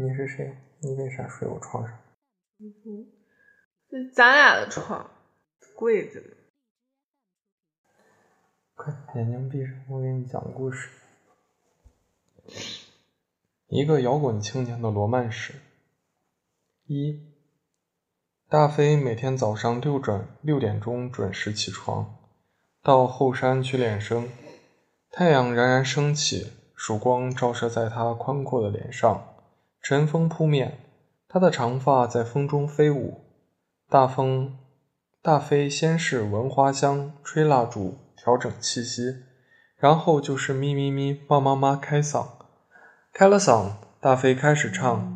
你是谁？你为啥睡我床上？这是咱俩的床，柜子呢。快，眼睛闭上，我给你讲故事。一个摇滚青年的罗曼史。一，大飞每天早上六准六点钟准时起床，到后山去练声。太阳冉冉升起，曙光照射在他宽阔的脸上，晨风扑面，他的长发在风中飞舞。大风，大飞先是闻花香，吹蜡烛，调整气息，然后就是咪咪咪，帮妈妈开嗓。开了嗓，大飞开始唱：“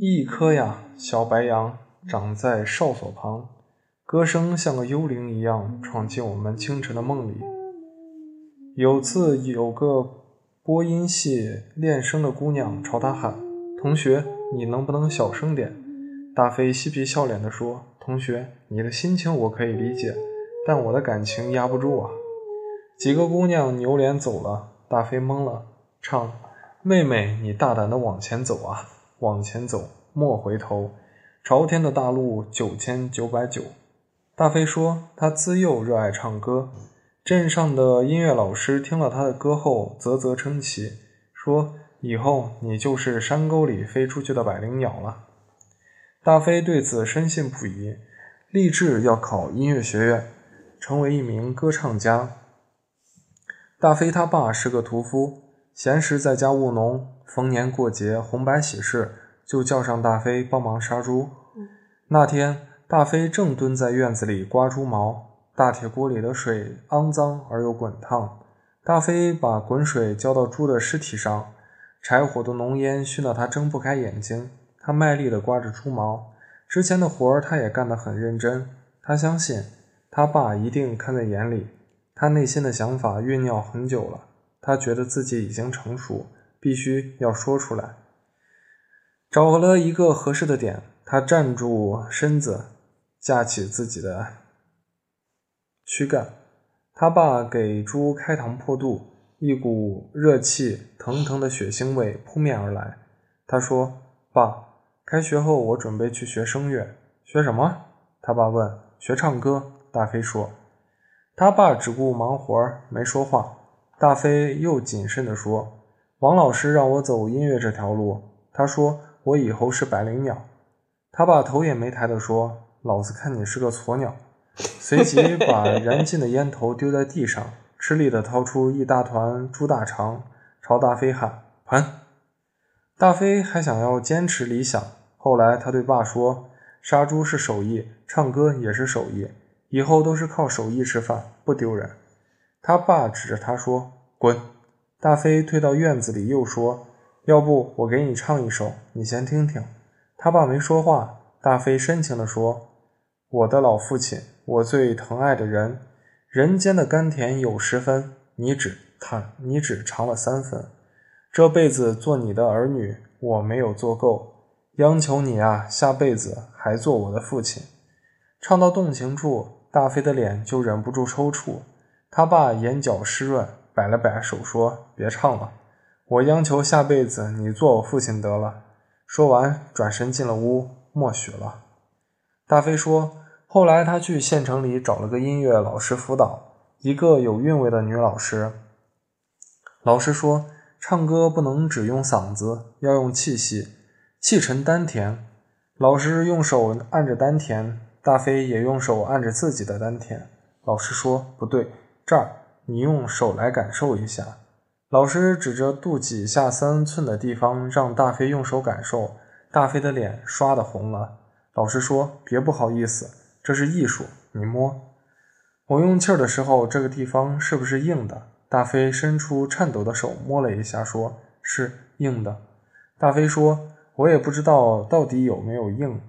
一颗呀，小白杨，长在哨所旁。”歌声像个幽灵一样，闯进我们清晨的梦里。有次，有个播音系练声的姑娘朝他喊：“同学，你能不能小声点？”大飞嬉皮笑脸地说：“同学，你的心情我可以理解，但我的感情压不住啊。”几个姑娘扭脸走了，大飞懵了，唱：“妹妹，你大胆地往前走啊，往前走，莫回头。朝天的大路九千九百九。”大飞说：“他自幼热爱唱歌。”镇上的音乐老师听了他的歌后，啧啧称奇，说：“以后你就是山沟里飞出去的百灵鸟了。”大飞对此深信不疑，立志要考音乐学院，成为一名歌唱家。大飞他爸是个屠夫，闲时在家务农，逢年过节、红白喜事，就叫上大飞帮忙杀猪。那天，大飞正蹲在院子里刮猪毛。大铁锅里的水肮脏而又滚烫，大飞把滚水浇到猪的尸体上，柴火的浓烟熏得他睁不开眼睛。他卖力地刮着猪毛，之前的活儿他也干得很认真。他相信他爸一定看在眼里。他内心的想法酝酿很久了，他觉得自己已经成熟，必须要说出来。找了一个合适的点，他站住身子，架起自己的。躯干，他爸给猪开膛破肚，一股热气腾腾的血腥味扑面而来。他说：“爸，开学后我准备去学声乐。”“学什么？”他爸问。“学唱歌。”大飞说。他爸只顾忙活，没说话。大飞又谨慎地说：“王老师让我走音乐这条路，他说我以后是百灵鸟。”他爸头也没抬地说：“老子看你是个鸵鸟。”随即把燃尽的烟头丢在地上，吃力地掏出一大团猪大肠，朝大飞喊：“盘！”大飞还想要坚持理想。后来他对爸说：“杀猪是手艺，唱歌也是手艺，以后都是靠手艺吃饭，不丢人。”他爸指着他说：“滚！”大飞退到院子里，又说：“要不我给你唱一首，你先听听。”他爸没说话。大飞深情地说：“我的老父亲。”我最疼爱的人，人间的甘甜有十分，你只看，你只尝了三分。这辈子做你的儿女，我没有做够，央求你啊，下辈子还做我的父亲。唱到动情处，大飞的脸就忍不住抽搐。他爸眼角湿润，摆了摆手说：“别唱了，我央求下辈子你做我父亲得了。”说完，转身进了屋，默许了。大飞说。后来，他去县城里找了个音乐老师辅导，一个有韵味的女老师。老师说，唱歌不能只用嗓子，要用气息，气沉丹田。老师用手按着丹田，大飞也用手按着自己的丹田。老师说，不对，这儿，你用手来感受一下。老师指着肚脐下三寸的地方，让大飞用手感受。大飞的脸刷的红了。老师说，别不好意思。这是艺术，你摸。我用气儿的时候，这个地方是不是硬的？大飞伸出颤抖的手摸了一下，说是硬的。大飞说：“我也不知道到底有没有硬，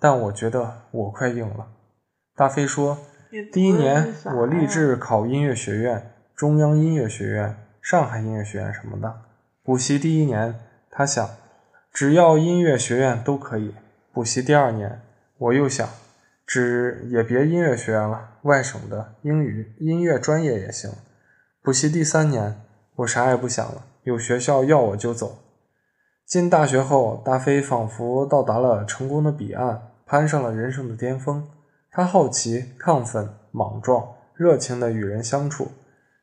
但我觉得我快硬了。”大飞说：“第一年我立志考音乐学院，中央音乐学院、上海音乐学院什么的。补习第一年，他想，只要音乐学院都可以。补习第二年，我又想。”只也别音乐学院了，外省的英语音乐专业也行。补习第三年，我啥也不想了，有学校要我就走。进大学后，大飞仿佛到达了成功的彼岸，攀上了人生的巅峰。他好奇、亢奋、莽撞、热情地与人相处。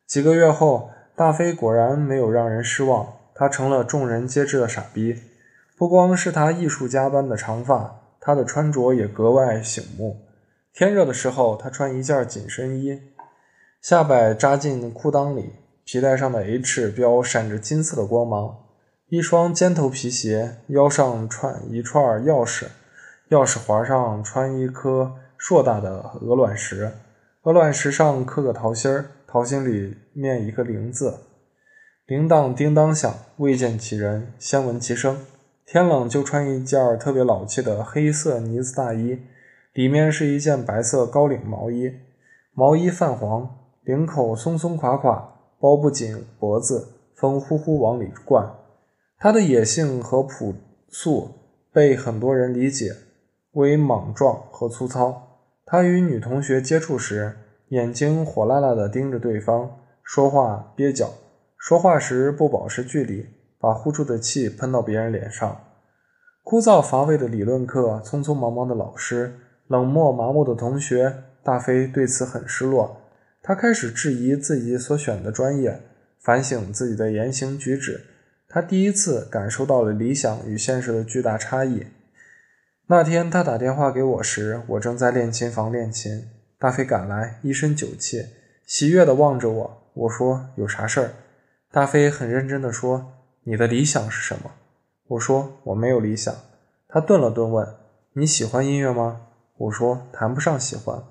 几个月后，大飞果然没有让人失望，他成了众人皆知的傻逼。不光是他艺术家般的长发，他的穿着也格外醒目。天热的时候，他穿一件紧身衣，下摆扎进裤裆里，皮带上的 H 标闪着金色的光芒。一双尖头皮鞋，腰上串一串钥匙，钥匙环上穿一颗硕大的鹅卵石，鹅卵石上刻个桃心儿，桃心里面一个铃字。铃铛叮当响，未见其人，先闻其声。天冷就穿一件特别老气的黑色呢子大衣，里面是一件白色高领毛衣，毛衣泛黄，领口松松垮垮，包不紧脖子，风呼呼往里灌。他的野性和朴素被很多人理解为莽撞和粗糙。他与女同学接触时，眼睛火辣辣地盯着对方，说话蹩脚，说话时不保持距离，把呼出的气喷到别人脸上。枯燥乏味的理论课，匆匆忙忙的老师，冷漠麻木的同学，大飞对此很失落。他开始质疑自己所选的专业，反省自己的言行举止。他第一次感受到了理想与现实的巨大差异。那天他打电话给我时，我正在练琴房练琴。大飞赶来，一身酒气，喜悦地望着我。我说：“有啥事儿？”大飞很认真地说：“你的理想是什么？”我说：“我没有理想。”他顿了顿，问：“你喜欢音乐吗？”我说：“谈不上喜欢。”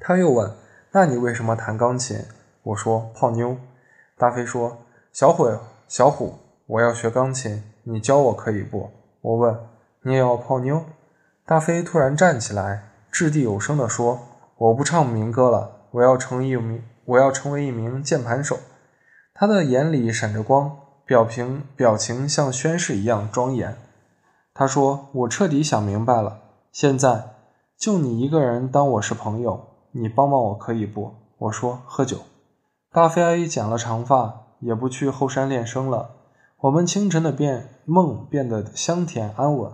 他又问：“那你为什么弹钢琴？”我说：“泡妞。”大飞说：“小伙。”小虎，我要学钢琴，你教我可以不？我问。你也要泡妞？大飞突然站起来，掷地有声地说：“我不唱民歌了，我要成一名，我要成为一名键盘手。”他的眼里闪着光，表情表情像宣誓一样庄严。他说：“我彻底想明白了，现在就你一个人当我是朋友，你帮帮我可以不？”我说：“喝酒。”大飞阿姨剪了长发。也不去后山练声了。我们清晨的变梦变得香甜安稳。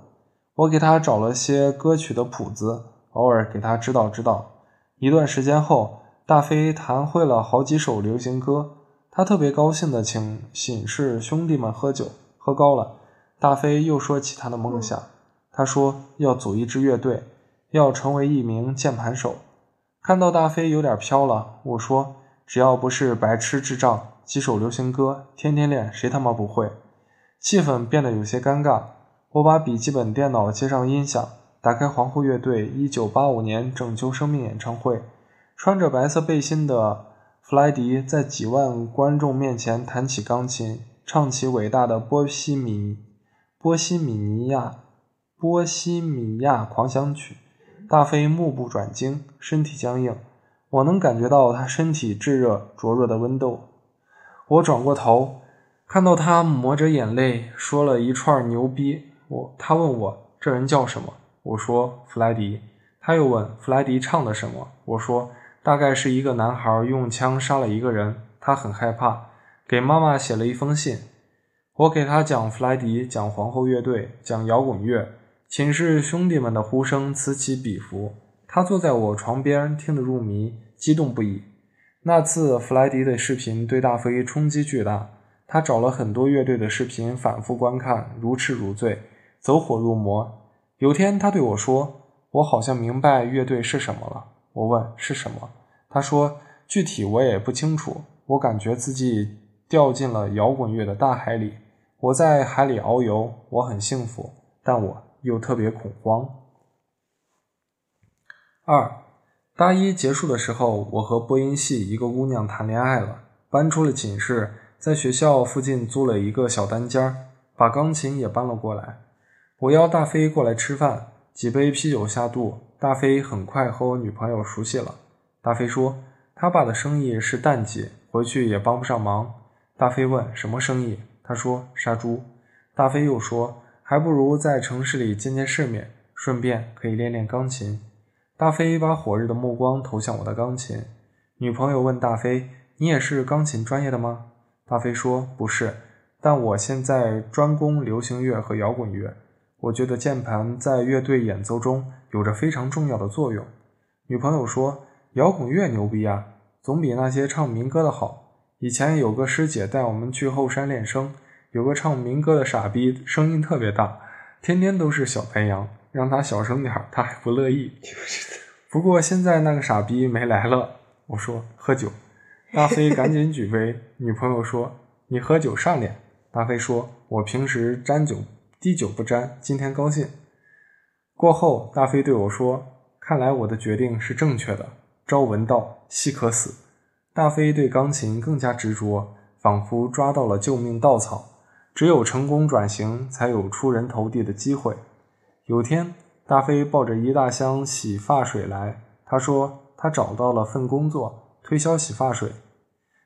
我给他找了些歌曲的谱子，偶尔给他指导指导。一段时间后，大飞弹会了好几首流行歌。他特别高兴地请寝室兄弟们喝酒，喝高了。大飞又说起他的梦想，他说要组一支乐队，要成为一名键盘手。看到大飞有点飘了，我说只要不是白痴智障。几首流行歌，天天练，谁他妈不会？气氛变得有些尴尬。我把笔记本电脑接上音响，打开皇后乐队1985年拯救生命演唱会。穿着白色背心的弗莱迪在几万观众面前弹起钢琴，唱起伟大的波西米波西米尼亚波西米亚狂想曲。大飞目不转睛，身体僵硬，我能感觉到他身体炙热灼热的温度。我转过头，看到他抹着眼泪说了一串牛逼。我他问我这人叫什么？我说弗莱迪。他又问弗莱迪唱的什么？我说大概是一个男孩用枪杀了一个人，他很害怕，给妈妈写了一封信。我给他讲弗莱迪，讲皇后乐队，讲摇滚乐。寝室兄弟们的呼声此起彼伏。他坐在我床边，听得入迷，激动不已。那次弗莱迪的视频对大飞冲击巨大，他找了很多乐队的视频反复观看，如痴如醉，走火入魔。有天他对我说：“我好像明白乐队是什么了。”我问：“是什么？”他说：“具体我也不清楚，我感觉自己掉进了摇滚乐的大海里，我在海里遨游，我很幸福，但我又特别恐慌。”二。大一结束的时候，我和播音系一个姑娘谈恋爱了，搬出了寝室，在学校附近租了一个小单间，把钢琴也搬了过来。我邀大飞过来吃饭，几杯啤酒下肚，大飞很快和我女朋友熟悉了。大飞说，他爸的生意是淡季，回去也帮不上忙。大飞问什么生意，他说杀猪。大飞又说，还不如在城市里见见世面，顺便可以练练钢琴。大飞把火热的目光投向我的钢琴。女朋友问大飞：“你也是钢琴专业的吗？”大飞说：“不是，但我现在专攻流行乐和摇滚乐。我觉得键盘在乐队演奏中有着非常重要的作用。女朋友说：“摇滚乐牛逼啊，总比那些唱民歌的好。”以前有个师姐带我们去后山练声，有个唱民歌的傻逼，声音特别大，天天都是小白杨，让他小声点，他还不乐意。不过现在那个傻逼没来了。我说喝酒，大飞赶紧举杯。女朋友说：“你喝酒上脸。”大飞说：“我平时沾酒。”滴酒不沾，今天高兴。过后，大飞对我说：“看来我的决定是正确的。朝闻道，夕可死。”大飞对钢琴更加执着，仿佛抓到了救命稻草。只有成功转型，才有出人头地的机会。有天，大飞抱着一大箱洗发水来，他说他找到了份工作，推销洗发水，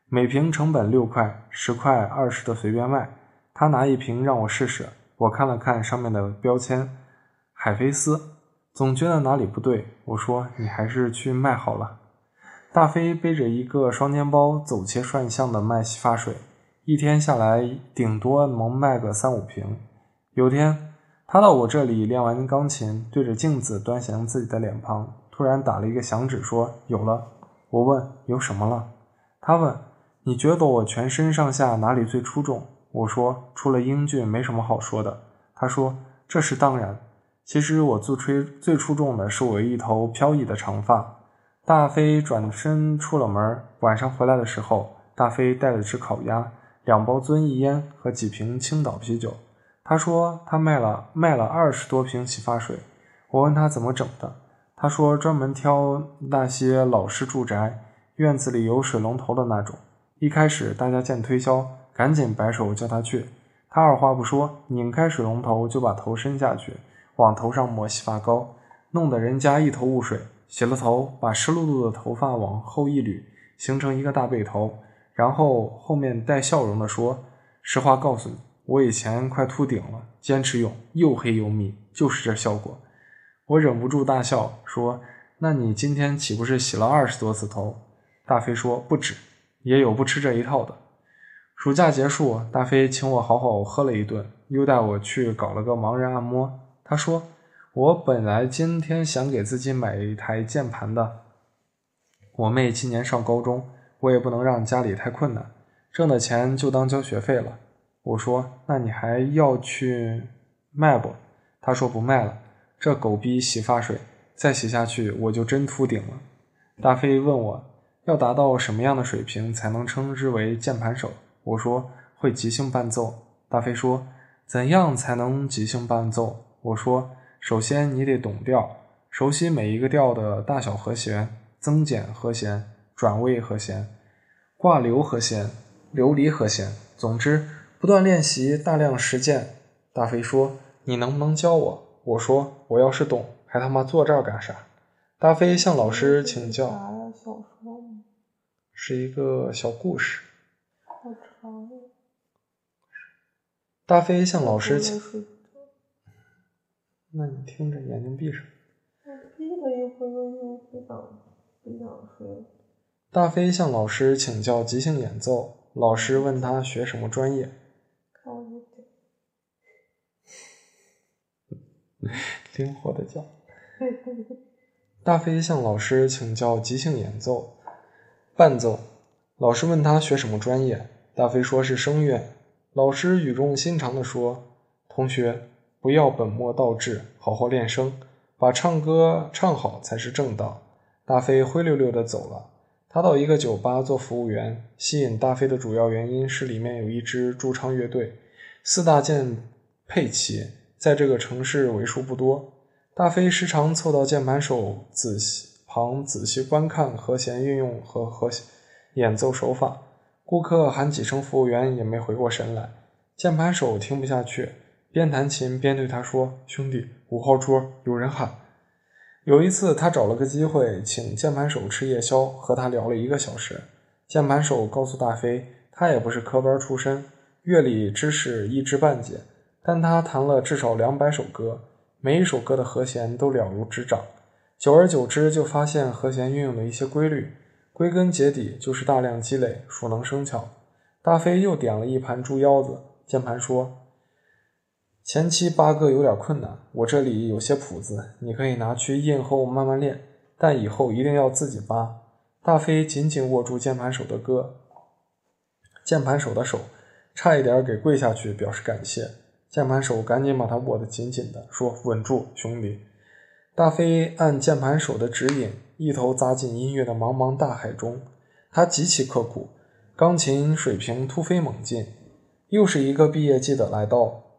每瓶成本六块，十块、二十的随便卖。他拿一瓶让我试试。我看了看上面的标签，海飞丝，总觉得哪里不对。我说：“你还是去卖好了。”大飞背着一个双肩包，走街串巷的卖洗发水，一天下来顶多能卖个三五瓶。有天，他到我这里练完钢琴，对着镜子端详自己的脸庞，突然打了一个响指，说：“有了。”我问：“有什么了？”他问：“你觉得我全身上下哪里最出众？”我说：“除了英俊，没什么好说的。”他说：“这是当然。其实我最吹最出众的是我一头飘逸的长发。”大飞转身出了门。晚上回来的时候，大飞带了只烤鸭、两包遵义烟和几瓶青岛啤酒。他说他卖了卖了二十多瓶洗发水。我问他怎么整的，他说专门挑那些老式住宅，院子里有水龙头的那种。一开始大家见推销。赶紧摆手叫他去，他二话不说，拧开水龙头就把头伸下去，往头上抹洗发膏，弄得人家一头雾水。洗了头，把湿漉漉的头发往后一捋，形成一个大背头，然后后面带笑容的说：“实话告诉你，我以前快秃顶了，坚持用，又黑又密，就是这效果。”我忍不住大笑，说：“那你今天岂不是洗了二十多次头？”大飞说：“不止，也有不吃这一套的。”暑假结束，大飞请我好好喝了一顿，又带我去搞了个盲人按摩。他说：“我本来今天想给自己买一台键盘的，我妹今年上高中，我也不能让家里太困难，挣的钱就当交学费了。”我说：“那你还要去卖不？”他说：“不卖了，这狗逼洗发水再洗下去，我就真秃顶了。”大飞问我要达到什么样的水平才能称之为键盘手？我说会即兴伴奏，大飞说怎样才能即兴伴奏？我说首先你得懂调，熟悉每一个调的大小和弦、增减和弦、转位和弦、挂留和弦、流离和弦。总之，不断练习，大量实践。大飞说你能不能教我？我说我要是懂，还他妈坐这儿干啥？大飞向老师请教。小说吗？是一个小故事。好长。大飞向老师请。那你听着，眼睛闭上。闭了一会儿，又不想不想睡。大飞向老师请教即兴演奏，老师问他学什么专业。看我一 灵活的叫。大飞向老师请教即兴演奏，伴奏。老师问他学什么专业，大飞说是声乐。老师语重心长地说：“同学，不要本末倒置，好好练声，把唱歌唱好才是正道。”大飞灰溜溜地走了。他到一个酒吧做服务员。吸引大飞的主要原因是里面有一支驻唱乐队，四大件配齐，在这个城市为数不多。大飞时常凑到键盘手仔细旁仔细观看和弦运用和和。演奏手法，顾客喊几声，服务员也没回过神来。键盘手听不下去，边弹琴边对他说：“兄弟，五号桌有人喊。”有一次，他找了个机会请键盘手吃夜宵，和他聊了一个小时。键盘手告诉大飞，他也不是科班出身，乐理知识一知半解，但他弹了至少两百首歌，每一首歌的和弦都了如指掌。久而久之，就发现和弦运用的一些规律。归根结底就是大量积累，熟能生巧。大飞又点了一盘猪腰子，键盘说：“前期八个有点困难，我这里有些谱子，你可以拿去印后慢慢练，但以后一定要自己扒。”大飞紧紧握住键盘手的歌，键盘手的手差一点给跪下去表示感谢。键盘手赶紧把他握得紧紧的，说：“稳住，兄弟。”大飞按键盘手的指引，一头扎进音乐的茫茫大海中。他极其刻苦，钢琴水平突飞猛进。又是一个毕业季的来到，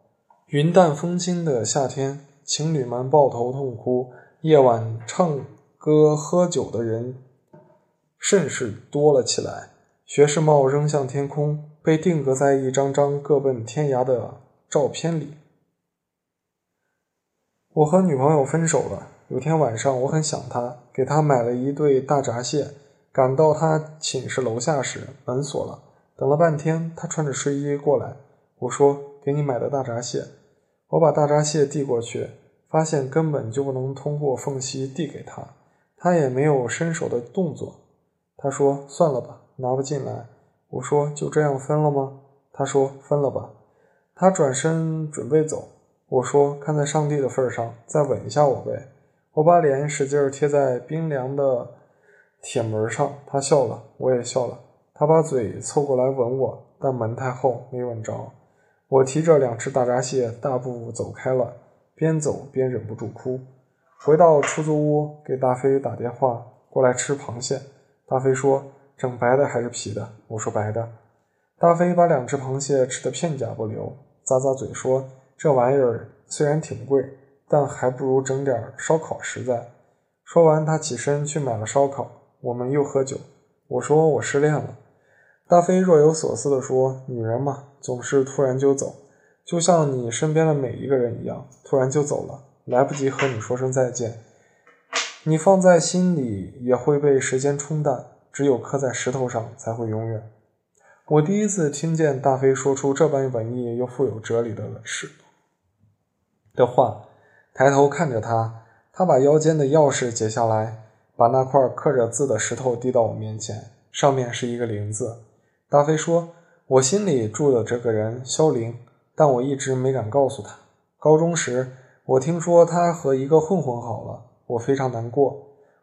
云淡风轻的夏天，情侣们抱头痛哭，夜晚唱歌喝酒的人。甚是多了起来。学士帽扔向天空，被定格在一张张各奔天涯的照片里。我和女朋友分手了。有天晚上，我很想她，给她买了一对大闸蟹。赶到她寝室楼下时，门锁了。等了半天，她穿着睡衣过来。我说：“给你买的大闸蟹。”我把大闸蟹递过去，发现根本就不能通过缝隙递给他，他也没有伸手的动作。他说：“算了吧，拿不进来。”我说：“就这样分了吗？”他说：“分了吧。”他转身准备走。我说：“看在上帝的份上，再吻一下我呗。”我把脸使劲贴在冰凉的铁门上。他笑了，我也笑了。他把嘴凑过来吻我，但门太厚，没吻着。我提着两只大闸蟹，大步走开了，边走边忍不住哭。回到出租屋，给大飞打电话过来吃螃蟹。大飞说：“整白的还是皮的？”我说：“白的。”大飞把两只螃蟹吃得片甲不留，咂咂嘴说：“这玩意儿虽然挺贵，但还不如整点烧烤实在。”说完，他起身去买了烧烤。我们又喝酒。我说：“我失恋了。”大飞若有所思地说：“女人嘛，总是突然就走，就像你身边的每一个人一样，突然就走了，来不及和你说声再见。”你放在心里也会被时间冲淡，只有刻在石头上才会永远。我第一次听见大飞说出这般文艺又富有哲理的事的话，抬头看着他，他把腰间的钥匙解下来，把那块刻着字的石头递到我面前，上面是一个林字。大飞说：“我心里住的这个人萧林，但我一直没敢告诉他。高中时，我听说他和一个混混好了。”我非常难过，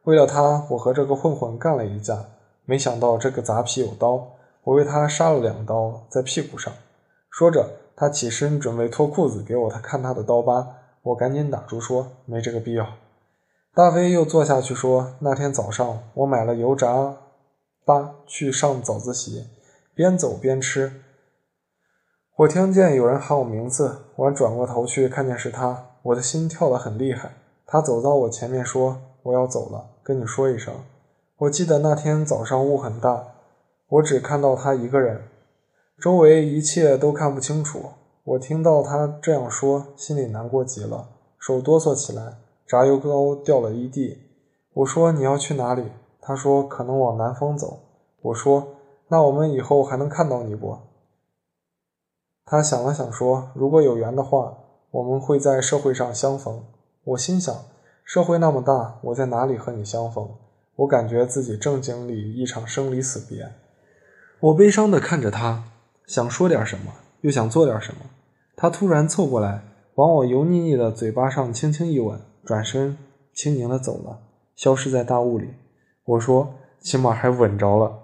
为了他，我和这个混混干了一架。没想到这个杂皮有刀，我为他杀了两刀在屁股上。说着，他起身准备脱裤子给我他看他的刀疤，我赶紧打住说没这个必要。大飞又坐下去说，那天早上我买了油炸粑去上早自习，边走边吃。我听见有人喊我名字，我转过头去看见是他，我的心跳得很厉害。他走到我前面说：“我要走了，跟你说一声。”我记得那天早上雾很大，我只看到他一个人，周围一切都看不清楚。我听到他这样说，心里难过极了，手哆嗦起来，炸油膏掉了一地。我说：“你要去哪里？”他说：“可能往南方走。”我说：“那我们以后还能看到你不？”他想了想说：“如果有缘的话，我们会在社会上相逢。”我心想，社会那么大，我在哪里和你相逢？我感觉自己正经历一场生离死别。我悲伤地看着他，想说点什么，又想做点什么。他突然凑过来，往我油腻腻的嘴巴上轻轻一吻，转身轻盈地走了，消失在大雾里。我说：“起码还吻着了。”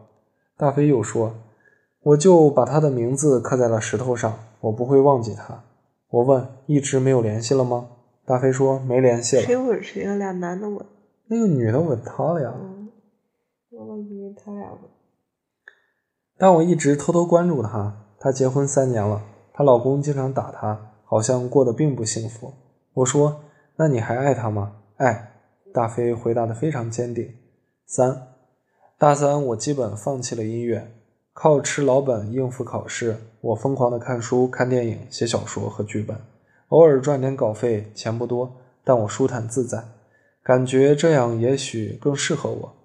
大飞又说：“我就把他的名字刻在了石头上，我不会忘记他。”我问：“一直没有联系了吗？”大飞说：“没联系了。”谁吻谁了？俩男的吻。那个女的吻他了呀。我以为他俩吻。但我一直偷偷关注他。她结婚三年了，她老公经常打她，好像过得并不幸福。我说：“那你还爱她吗？”爱。大飞回答的非常坚定。三，大三我基本放弃了音乐，靠吃老本应付考试。我疯狂的看书、看电影、写小说和剧本。偶尔赚点稿费，钱不多，但我舒坦自在，感觉这样也许更适合我。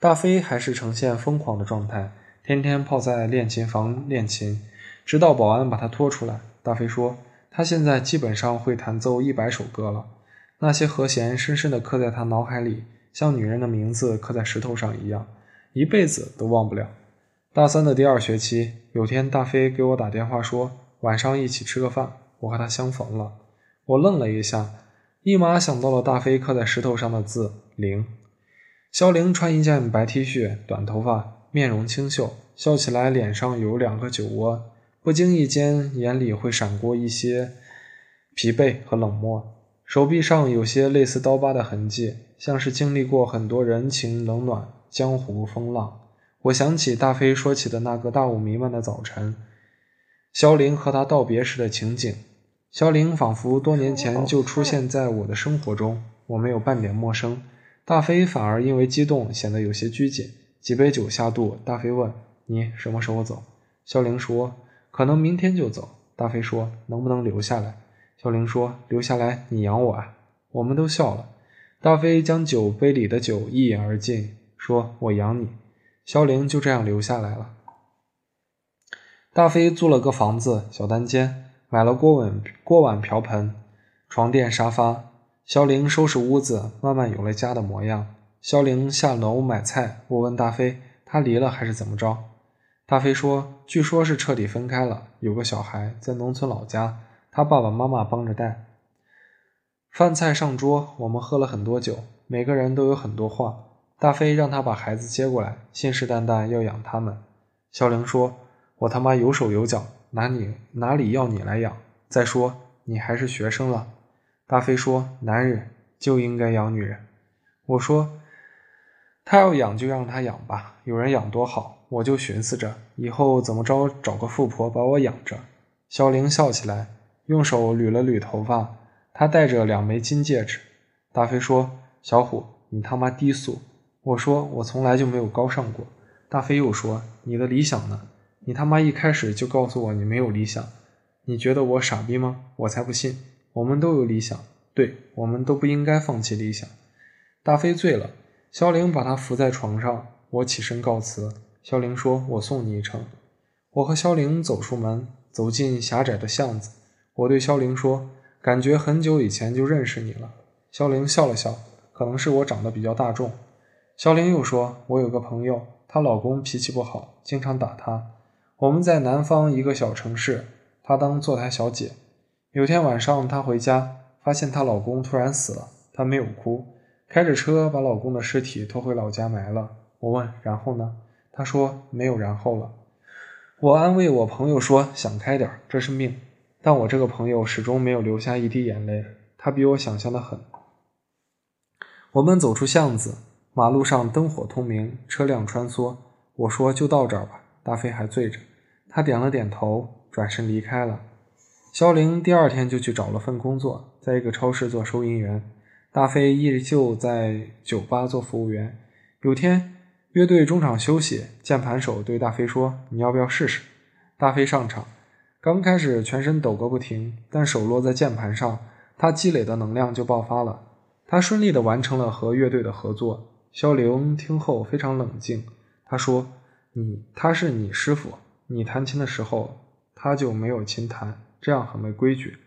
大飞还是呈现疯狂的状态，天天泡在练琴房练琴，直到保安把他拖出来。大飞说，他现在基本上会弹奏一百首歌了，那些和弦深深的刻在他脑海里，像女人的名字刻在石头上一样，一辈子都忘不了。大三的第二学期，有天大飞给我打电话说，晚上一起吃个饭。我和他相逢了。我愣了一下，立马想到了大飞刻在石头上的字“灵”。萧玲穿一件白 T 恤，短头发，面容清秀，笑起来脸上有两个酒窝，不经意间眼里会闪过一些疲惫和冷漠。手臂上有些类似刀疤的痕迹，像是经历过很多人情冷暖、江湖风浪。我想起大飞说起的那个大雾弥漫的早晨，萧玲和他道别时的情景。萧玲仿佛多年前就出现在我的生活中，我没有半点陌生。大飞反而因为激动显得有些拘谨。几杯酒下肚，大飞问：“你什么时候走？”萧玲说：“可能明天就走。”大飞说：“能不能留下来？”萧玲说：“留下来，你养我啊！”我们都笑了。大飞将酒杯里的酒一饮而尽，说：“我养你。”萧玲就这样留下来了。大飞租了个房子，小单间，买了锅碗锅碗瓢盆、床垫沙发。萧玲收拾屋子，慢慢有了家的模样。萧玲下楼买菜，我问大飞：“他离了还是怎么着？”大飞说：“据说是彻底分开了，有个小孩在农村老家，他爸爸妈妈帮着带。”饭菜上桌，我们喝了很多酒，每个人都有很多话。大飞让他把孩子接过来，信誓旦旦要养他们。萧玲说：“我他妈有手有脚，哪里哪里要你来养？再说你还是学生了。”大飞说：“男人就应该养女人。”我说：“他要养就让他养吧，有人养多好。”我就寻思着以后怎么着找个富婆把我养着。萧玲笑起来，用手捋了捋头发，她戴着两枚金戒指。大飞说：“小虎，你他妈低俗。”我说我从来就没有高尚过。大飞又说：“你的理想呢？你他妈一开始就告诉我你没有理想，你觉得我傻逼吗？我才不信！我们都有理想，对我们都不应该放弃理想。”大飞醉了，萧玲把他扶在床上，我起身告辞。萧玲说：“我送你一程。”我和萧玲走出门，走进狭窄的巷子。我对萧玲说：“感觉很久以前就认识你了。”萧玲笑了笑，可能是我长得比较大众。肖玲又说：“我有个朋友，她老公脾气不好，经常打她。我们在南方一个小城市，她当坐台小姐。有天晚上，她回家，发现她老公突然死了。她没有哭，开着车把老公的尸体拖回老家埋了。我问：然后呢？她说没有然后了。我安慰我朋友说：想开点，这是命。但我这个朋友始终没有流下一滴眼泪，他比我想象的狠。我们走出巷子。马路上灯火通明，车辆穿梭。我说：“就到这儿吧。”大飞还醉着，他点了点头，转身离开了。肖玲第二天就去找了份工作，在一个超市做收银员。大飞依旧在酒吧做服务员。有天乐队中场休息，键盘手对大飞说：“你要不要试试？”大飞上场，刚开始全身抖个不停，但手落在键盘上，他积累的能量就爆发了。他顺利地完成了和乐队的合作。萧玲听后非常冷静，他说：“你他是你师傅，你弹琴的时候他就没有琴弹，这样很没规矩。”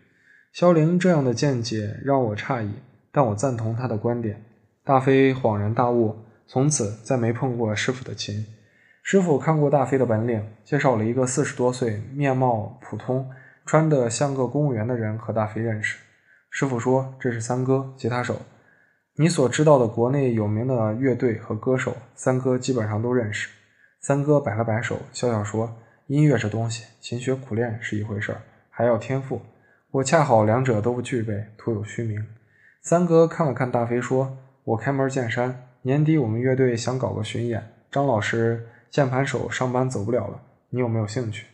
萧玲这样的见解让我诧异，但我赞同他的观点。大飞恍然大悟，从此再没碰过师傅的琴。师傅看过大飞的本领，介绍了一个四十多岁、面貌普通、穿得像个公务员的人和大飞认识。师傅说：“这是三哥，吉他手。”你所知道的国内有名的乐队和歌手，三哥基本上都认识。三哥摆了摆手，笑笑说：“音乐这东西，勤学苦练是一回事儿，还要天赋。我恰好两者都不具备，徒有虚名。”三哥看了看大飞，说：“我开门见山，年底我们乐队想搞个巡演，张老师键盘手上班走不了了，你有没有兴趣？”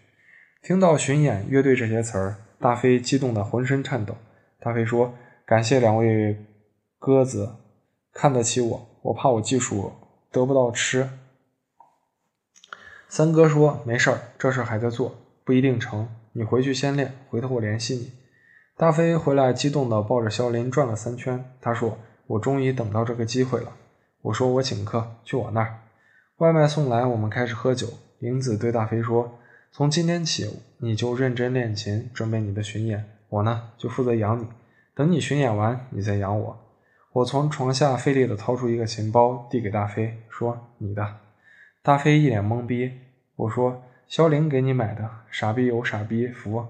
听到“巡演”“乐队”这些词儿，大飞激动得浑身颤抖。大飞说：“感谢两位。”鸽子看得起我，我怕我技术得不到吃。三哥说：“没事儿，这事还在做，不一定成。你回去先练，回头我联系你。”大飞回来，激动地抱着肖林转了三圈。他说：“我终于等到这个机会了。”我说：“我请客，去我那儿。”外卖送来，我们开始喝酒。林子对大飞说：“从今天起，你就认真练琴，准备你的巡演。我呢，就负责养你。等你巡演完，你再养我。”我从床下费力地掏出一个钱包，递给大飞，说：“你的。”大飞一脸懵逼。我说：“肖玲给你买的，傻逼有傻逼福。”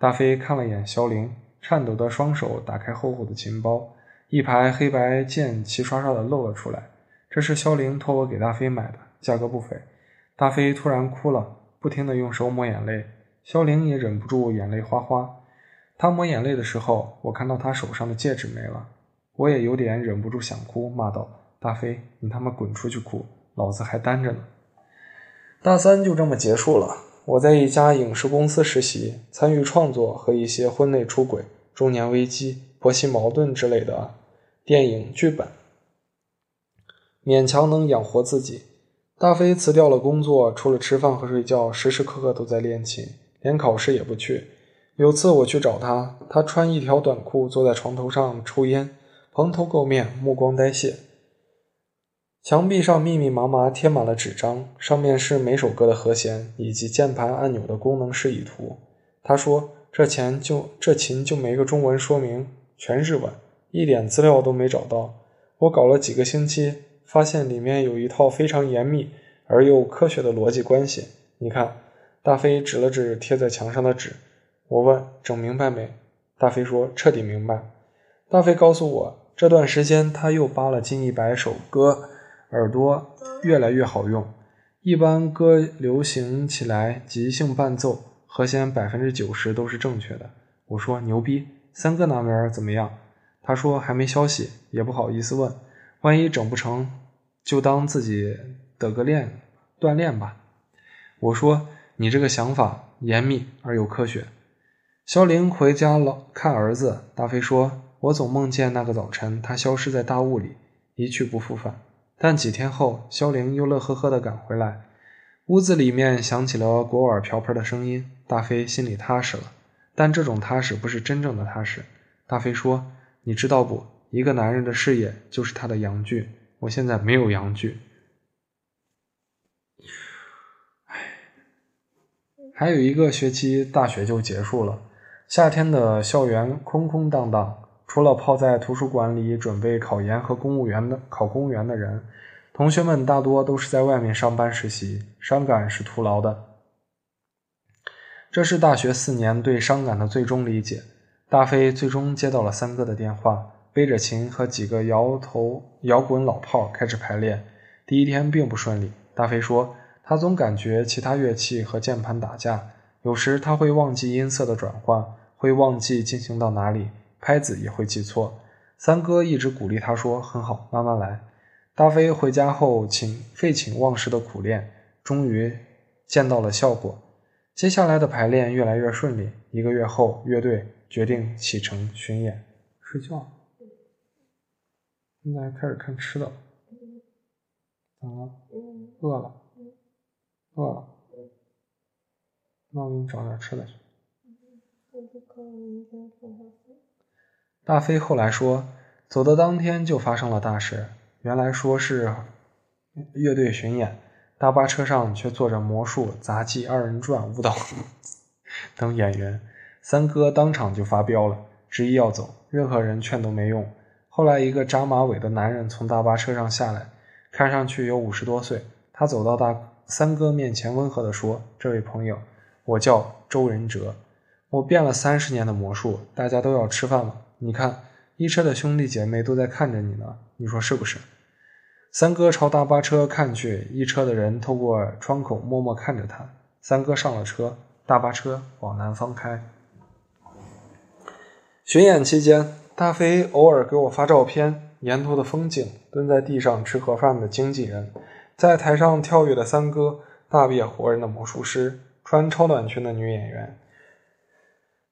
大飞看了眼肖玲，颤抖的双手打开厚厚的琴包，一排黑白键齐刷刷的露了出来。这是肖玲托我给大飞买的，价格不菲。大飞突然哭了，不停的用手抹眼泪。肖玲也忍不住眼泪哗哗。他抹眼泪的时候，我看到他手上的戒指没了，我也有点忍不住想哭，骂道：“大飞，你他妈滚出去哭，老子还单着呢。”大三就这么结束了。我在一家影视公司实习，参与创作和一些婚内出轨、中年危机、婆媳矛盾之类的电影剧本。勉强能养活自己。大飞辞掉了工作，除了吃饭和睡觉，时时刻刻都在练琴，连考试也不去。有次我去找他，他穿一条短裤坐在床头上抽烟，蓬头垢面，目光呆滞。墙壁上密密麻麻贴满了纸张，上面是每首歌的和弦以及键盘按钮的功能示意图。他说：“这钱就这琴就没个中文说明，全日文，一点资料都没找到。”我搞了几个星期。发现里面有一套非常严密而又科学的逻辑关系。你看，大飞指了指贴在墙上的纸。我问：“整明白没？”大飞说：“彻底明白。”大飞告诉我，这段时间他又扒了近一百首歌，耳朵越来越好用。一般歌流行起来，即兴伴奏，和弦百分之九十都是正确的。我说：“牛逼！”三哥那边怎么样？他说：“还没消息，也不好意思问，万一整不成。”就当自己得个练锻炼吧。我说你这个想法严密而又科学。萧玲回家了看儿子。大飞说：“我总梦见那个早晨，他消失在大雾里，一去不复返。”但几天后，萧玲又乐呵呵地赶回来，屋子里面响起了锅碗瓢盆的声音。大飞心里踏实了，但这种踏实不是真正的踏实。大飞说：“你知道不？一个男人的事业就是他的阳具。”我现在没有阳具，唉，还有一个学期，大学就结束了。夏天的校园空空荡荡，除了泡在图书馆里准备考研和公务员的考公务员的人，同学们大多都是在外面上班实习，伤感是徒劳的。这是大学四年对伤感的最终理解。大飞最终接到了三哥的电话。背着琴和几个摇头摇滚老炮开始排练。第一天并不顺利。大飞说，他总感觉其他乐器和键盘打架，有时他会忘记音色的转换，会忘记进行到哪里，拍子也会记错。三哥一直鼓励他说：“很好，慢慢来。”大飞回家后，请废寝忘食的苦练，终于见到了效果。接下来的排练越来越顺利。一个月后，乐队决定启程巡演。睡觉。现在开始看吃的，怎么了？饿了？饿了？那我给你找点吃的去。大飞后来说，走的当天就发生了大事。原来说是乐队巡演，大巴车上却坐着魔术、杂技、二人转、舞蹈 等演员。三哥当场就发飙了，执意要走，任何人劝都没用。后来，一个扎马尾的男人从大巴车上下来，看上去有五十多岁。他走到大三哥面前，温和地说：“这位朋友，我叫周仁哲，我变了三十年的魔术，大家都要吃饭了。你看，一车的兄弟姐妹都在看着你呢，你说是不是？”三哥朝大巴车看去，一车的人透过窗口默默看着他。三哥上了车，大巴车往南方开。巡演期间。大飞偶尔给我发照片，沿途的风景，蹲在地上吃盒饭的经纪人，在台上跳跃的三哥，大变活人的魔术师，穿超短裙的女演员。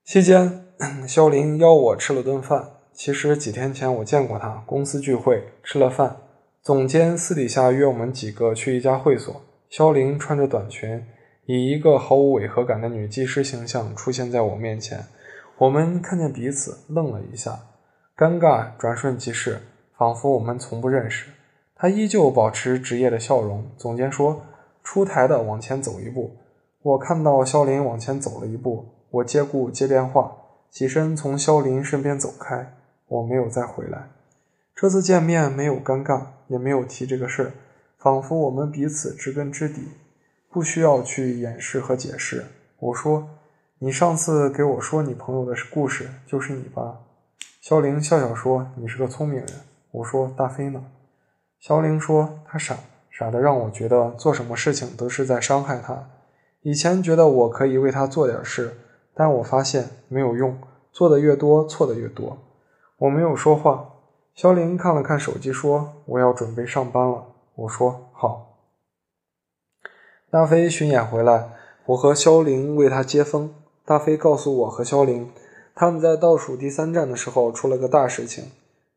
期间，肖林邀我吃了顿饭。其实几天前我见过他，公司聚会吃了饭，总监私底下约我们几个去一家会所。肖林穿着短裙，以一个毫无违和感的女技师形象出现在我面前，我们看见彼此，愣了一下。尴尬转瞬即逝，仿佛我们从不认识。他依旧保持职业的笑容。总监说：“出台的往前走一步。”我看到肖林往前走了一步，我接顾接电话，起身从肖林身边走开。我没有再回来。这次见面没有尴尬，也没有提这个事儿，仿佛我们彼此知根知底，不需要去掩饰和解释。我说：“你上次给我说你朋友的故事，就是你吧？”萧玲笑笑说：“你是个聪明人。”我说：“大飞呢？”萧玲说：“他傻，傻的让我觉得做什么事情都是在伤害他。以前觉得我可以为他做点事，但我发现没有用，做的越多，错的越多。”我没有说话。肖玲看了看手机，说：“我要准备上班了。”我说：“好。”大飞巡演回来，我和肖玲为他接风。大飞告诉我和肖玲，他们在倒数第三站的时候出了个大事情。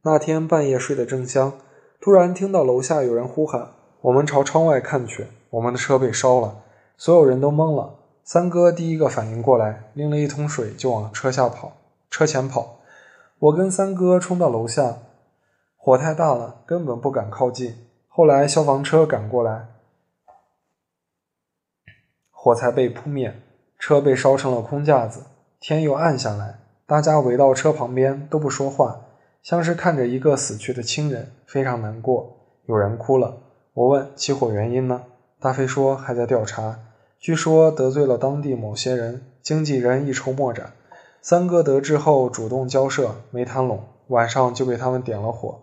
那天半夜睡得正香，突然听到楼下有人呼喊，我们朝窗外看去，我们的车被烧了，所有人都懵了。三哥第一个反应过来，拎了一桶水就往车下跑，车前跑。我跟三哥冲到楼下，火太大了，根本不敢靠近。后来消防车赶过来，火才被扑灭，车被烧成了空架子。天又暗下来，大家围到车旁边都不说话，像是看着一个死去的亲人，非常难过。有人哭了。我问起火原因呢？大飞说还在调查，据说得罪了当地某些人，经纪人一筹莫展。三哥得知后主动交涉，没谈拢，晚上就被他们点了火。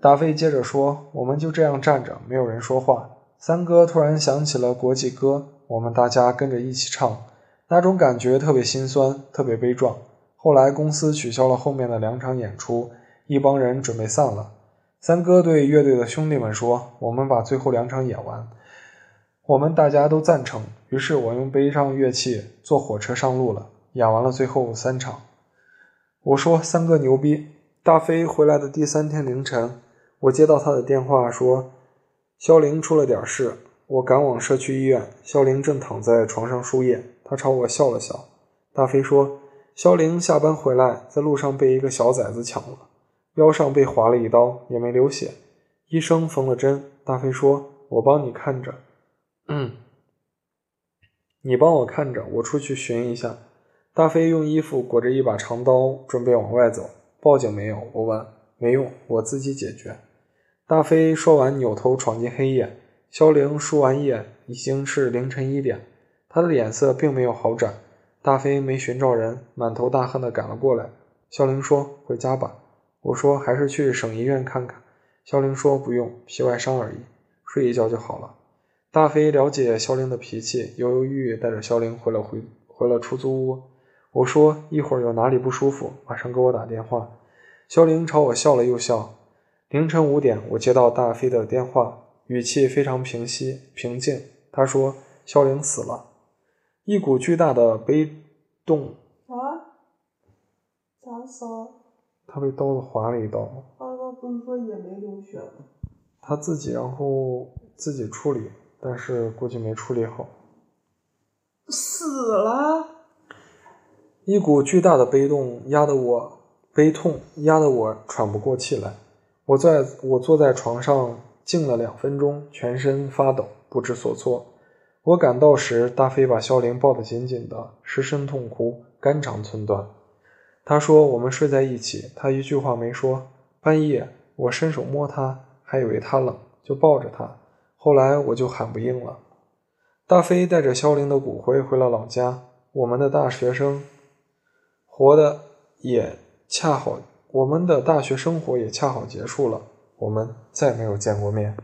大飞接着说：“我们就这样站着，没有人说话。三哥突然想起了国际歌，我们大家跟着一起唱，那种感觉特别心酸，特别悲壮。后来公司取消了后面的两场演出，一帮人准备散了。三哥对乐队的兄弟们说：‘我们把最后两场演完。’我们大家都赞成，于是我用悲伤乐器坐火车上路了。”演完了最后三场，我说三哥牛逼。大飞回来的第三天凌晨，我接到他的电话，说肖玲出了点事。我赶往社区医院，肖玲正躺在床上输液。他朝我笑了笑。大飞说，肖玲下班回来，在路上被一个小崽子抢了，腰上被划了一刀，也没流血。医生缝了针。大飞说，我帮你看着。嗯，你帮我看着，我出去寻一下。大飞用衣服裹着一把长刀，准备往外走。报警没有？我问。没用，我自己解决。大飞说完，扭头闯进黑夜。肖玲输完液，已经是凌晨一点，他的脸色并没有好转。大飞没寻着人，满头大汗的赶了过来。肖玲说：“回家吧。”我说：“还是去省医院看看。”肖玲说：“不用，皮外伤而已，睡一觉就好了。”大飞了解肖玲的脾气，犹犹豫豫带着肖玲回了回回了出租屋。我说一会儿有哪里不舒服，马上给我打电话。肖玲朝我笑了又笑。凌晨五点，我接到大飞的电话，语气非常平息平静。他说肖玲死了。一股巨大的悲动。啊？咋死了？他被刀子划了一刀。刚刚不是说也没流血吗？他自己然后自己处理，但是估计没处理好。死了。一股巨大的悲痛压得我悲痛压得我喘不过气来。我在我坐在床上静了两分钟，全身发抖，不知所措。我赶到时，大飞把肖玲抱得紧紧的，失声痛哭，肝肠寸断。他说：“我们睡在一起。”他一句话没说。半夜，我伸手摸他，还以为他冷，就抱着他。后来我就喊不应了。大飞带着肖玲的骨灰回了老家。我们的大学生。活的也恰好，我们的大学生活也恰好结束了，我们再没有见过面。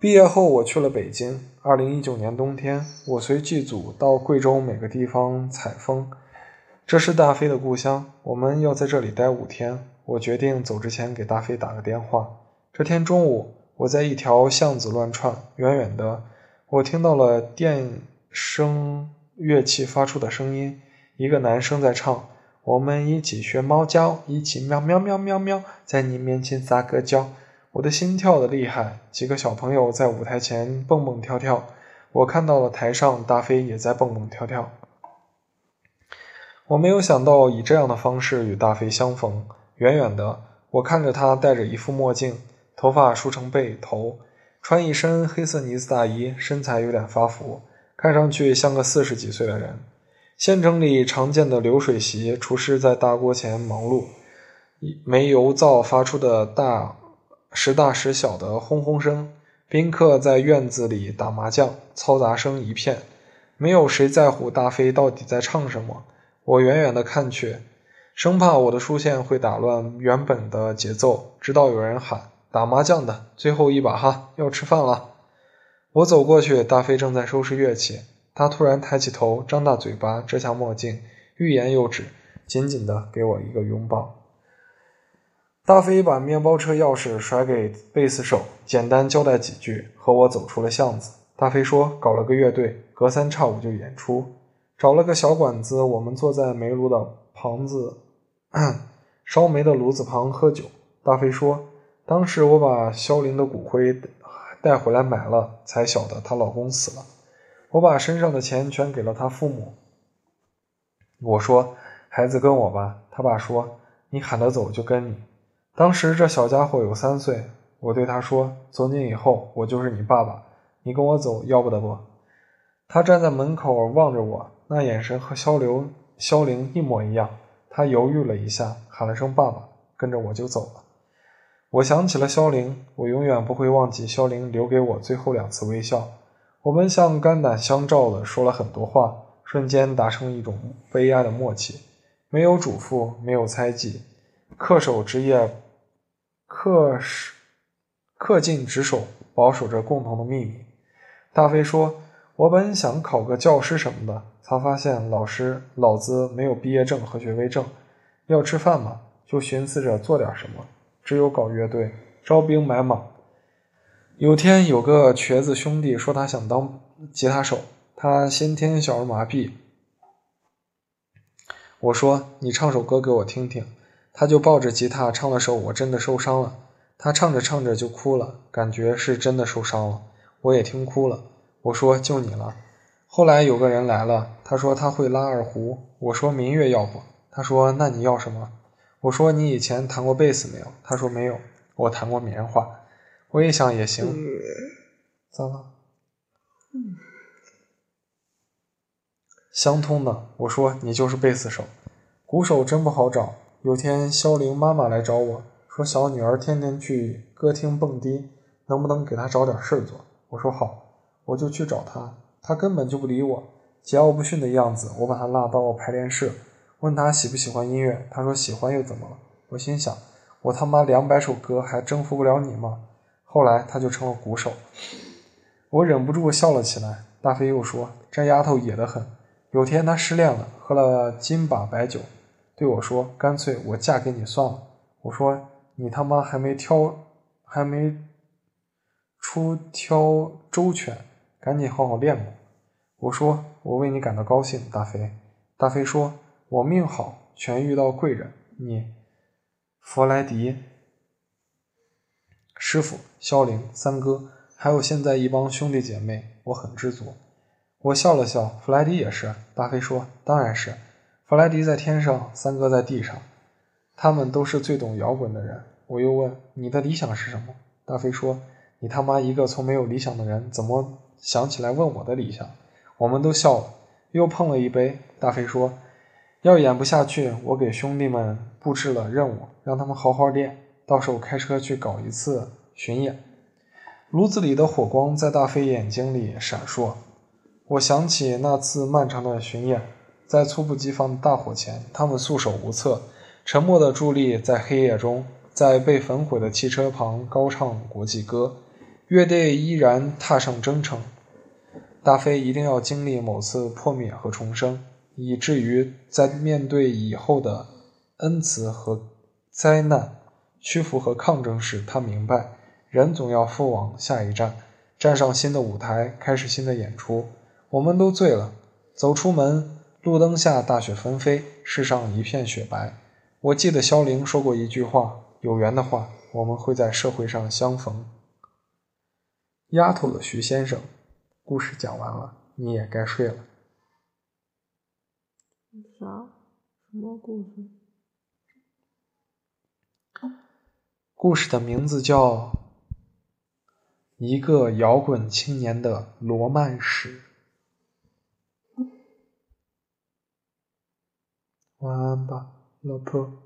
毕业后，我去了北京。二零一九年冬天，我随剧组到贵州每个地方采风。这是大飞的故乡，我们要在这里待五天。我决定走之前给大飞打个电话。这天中午，我在一条巷子乱窜，远远的，我听到了电声乐器发出的声音。一个男生在唱：“我们一起学猫叫，一起喵喵喵喵喵，在你面前撒个娇。”我的心跳的厉害。几个小朋友在舞台前蹦蹦跳跳，我看到了台上大飞也在蹦蹦跳跳。我没有想到以这样的方式与大飞相逢。远远的，我看着他戴着一副墨镜，头发梳成背头，穿一身黑色呢子大衣，身材有点发福，看上去像个四十几岁的人。县城里常见的流水席，厨师在大锅前忙碌，煤油灶发出的大时大时小的轰轰声；宾客在院子里打麻将，嘈杂声一片；没有谁在乎大飞到底在唱什么。我远远的看去，生怕我的出现会打乱原本的节奏。直到有人喊：“打麻将的最后一把哈，要吃饭了。”我走过去，大飞正在收拾乐器。他突然抬起头，张大嘴巴，摘下墨镜，欲言又止，紧紧的给我一个拥抱。大飞把面包车钥匙甩给贝斯手，简单交代几句，和我走出了巷子。大飞说：“搞了个乐队，隔三差五就演出，找了个小馆子，我们坐在煤炉的旁子，烧煤的炉子旁喝酒。”大飞说：“当时我把肖玲的骨灰带回来埋了，才晓得她老公死了。我把身上的钱全给了她父母。”我说：“孩子跟我吧。”他爸说：“你喊他走就跟你。”当时这小家伙有三岁，我对他说：“从今以后，我就是你爸爸，你跟我走，要不得不？”他站在门口望着我，那眼神和肖流、肖玲一模一样。他犹豫了一下，喊了声“爸爸”，跟着我就走了。我想起了肖玲，我永远不会忘记肖玲留给我最后两次微笑。我们像肝胆相照的说了很多话，瞬间达成一种悲哀的默契，没有嘱咐，没有猜忌，恪守职业。恪守、恪尽职守，保守着共同的秘密。大飞说：“我本想考个教师什么的，才发现老师老子没有毕业证和学位证。要吃饭嘛，就寻思着做点什么。只有搞乐队，招兵买马。有天有个瘸子兄弟说他想当吉他手，他先天小儿麻痹。我说：你唱首歌给我听听。”他就抱着吉他唱了首《我真的受伤了》，他唱着唱着就哭了，感觉是真的受伤了。我也听哭了。我说就你了。后来有个人来了，他说他会拉二胡。我说民乐要不？他说那你要什么？我说你以前弹过贝斯没有？他说没有。我弹过棉花。我一想也行。咋了？相通的。我说你就是贝斯手，鼓手真不好找。有天，肖玲妈妈来找我说：“小女儿天天去歌厅蹦迪，能不能给她找点事儿做？”我说：“好。”我就去找她，她根本就不理我，桀骜不驯的样子。我把她拉到排练室，问他喜不喜欢音乐。他说：“喜欢又怎么了？”我心想：“我他妈两百首歌还征服不了你吗？”后来，他就成了鼓手。我忍不住笑了起来。大飞又说：“这丫头野得很。”有天，她失恋了，喝了金把白酒。对我说：“干脆我嫁给你算了。”我说：“你他妈还没挑，还没出挑周全，赶紧好好练吧。”我说：“我为你感到高兴，大飞。”大飞说：“我命好，全遇到贵人。你，弗莱迪师傅、肖玲三哥，还有现在一帮兄弟姐妹，我很知足。”我笑了笑。弗莱迪也是。大飞说：“当然是。”弗莱迪在天上，三哥在地上，他们都是最懂摇滚的人。我又问：“你的理想是什么？”大飞说：“你他妈一个从没有理想的人，怎么想起来问我的理想？”我们都笑了，又碰了一杯。大飞说：“要演不下去，我给兄弟们布置了任务，让他们好好练，到时候开车去搞一次巡演。”炉子里的火光在大飞眼睛里闪烁。我想起那次漫长的巡演。在猝不及防的大火前，他们束手无策，沉默地伫立在黑夜中，在被焚毁的汽车旁高唱国际歌。乐队依然踏上征程。大飞一定要经历某次破灭和重生，以至于在面对以后的恩慈和灾难、屈服和抗争时，他明白，人总要赴往下一站，站上新的舞台，开始新的演出。我们都醉了，走出门。路灯下，大雪纷飞，世上一片雪白。我记得萧玲说过一句话：“有缘的话，我们会在社会上相逢。”丫头的徐先生，故事讲完了，你也该睡了。啥？什么故事？故事的名字叫《一个摇滚青年的罗曼史》。晚安吧，老婆。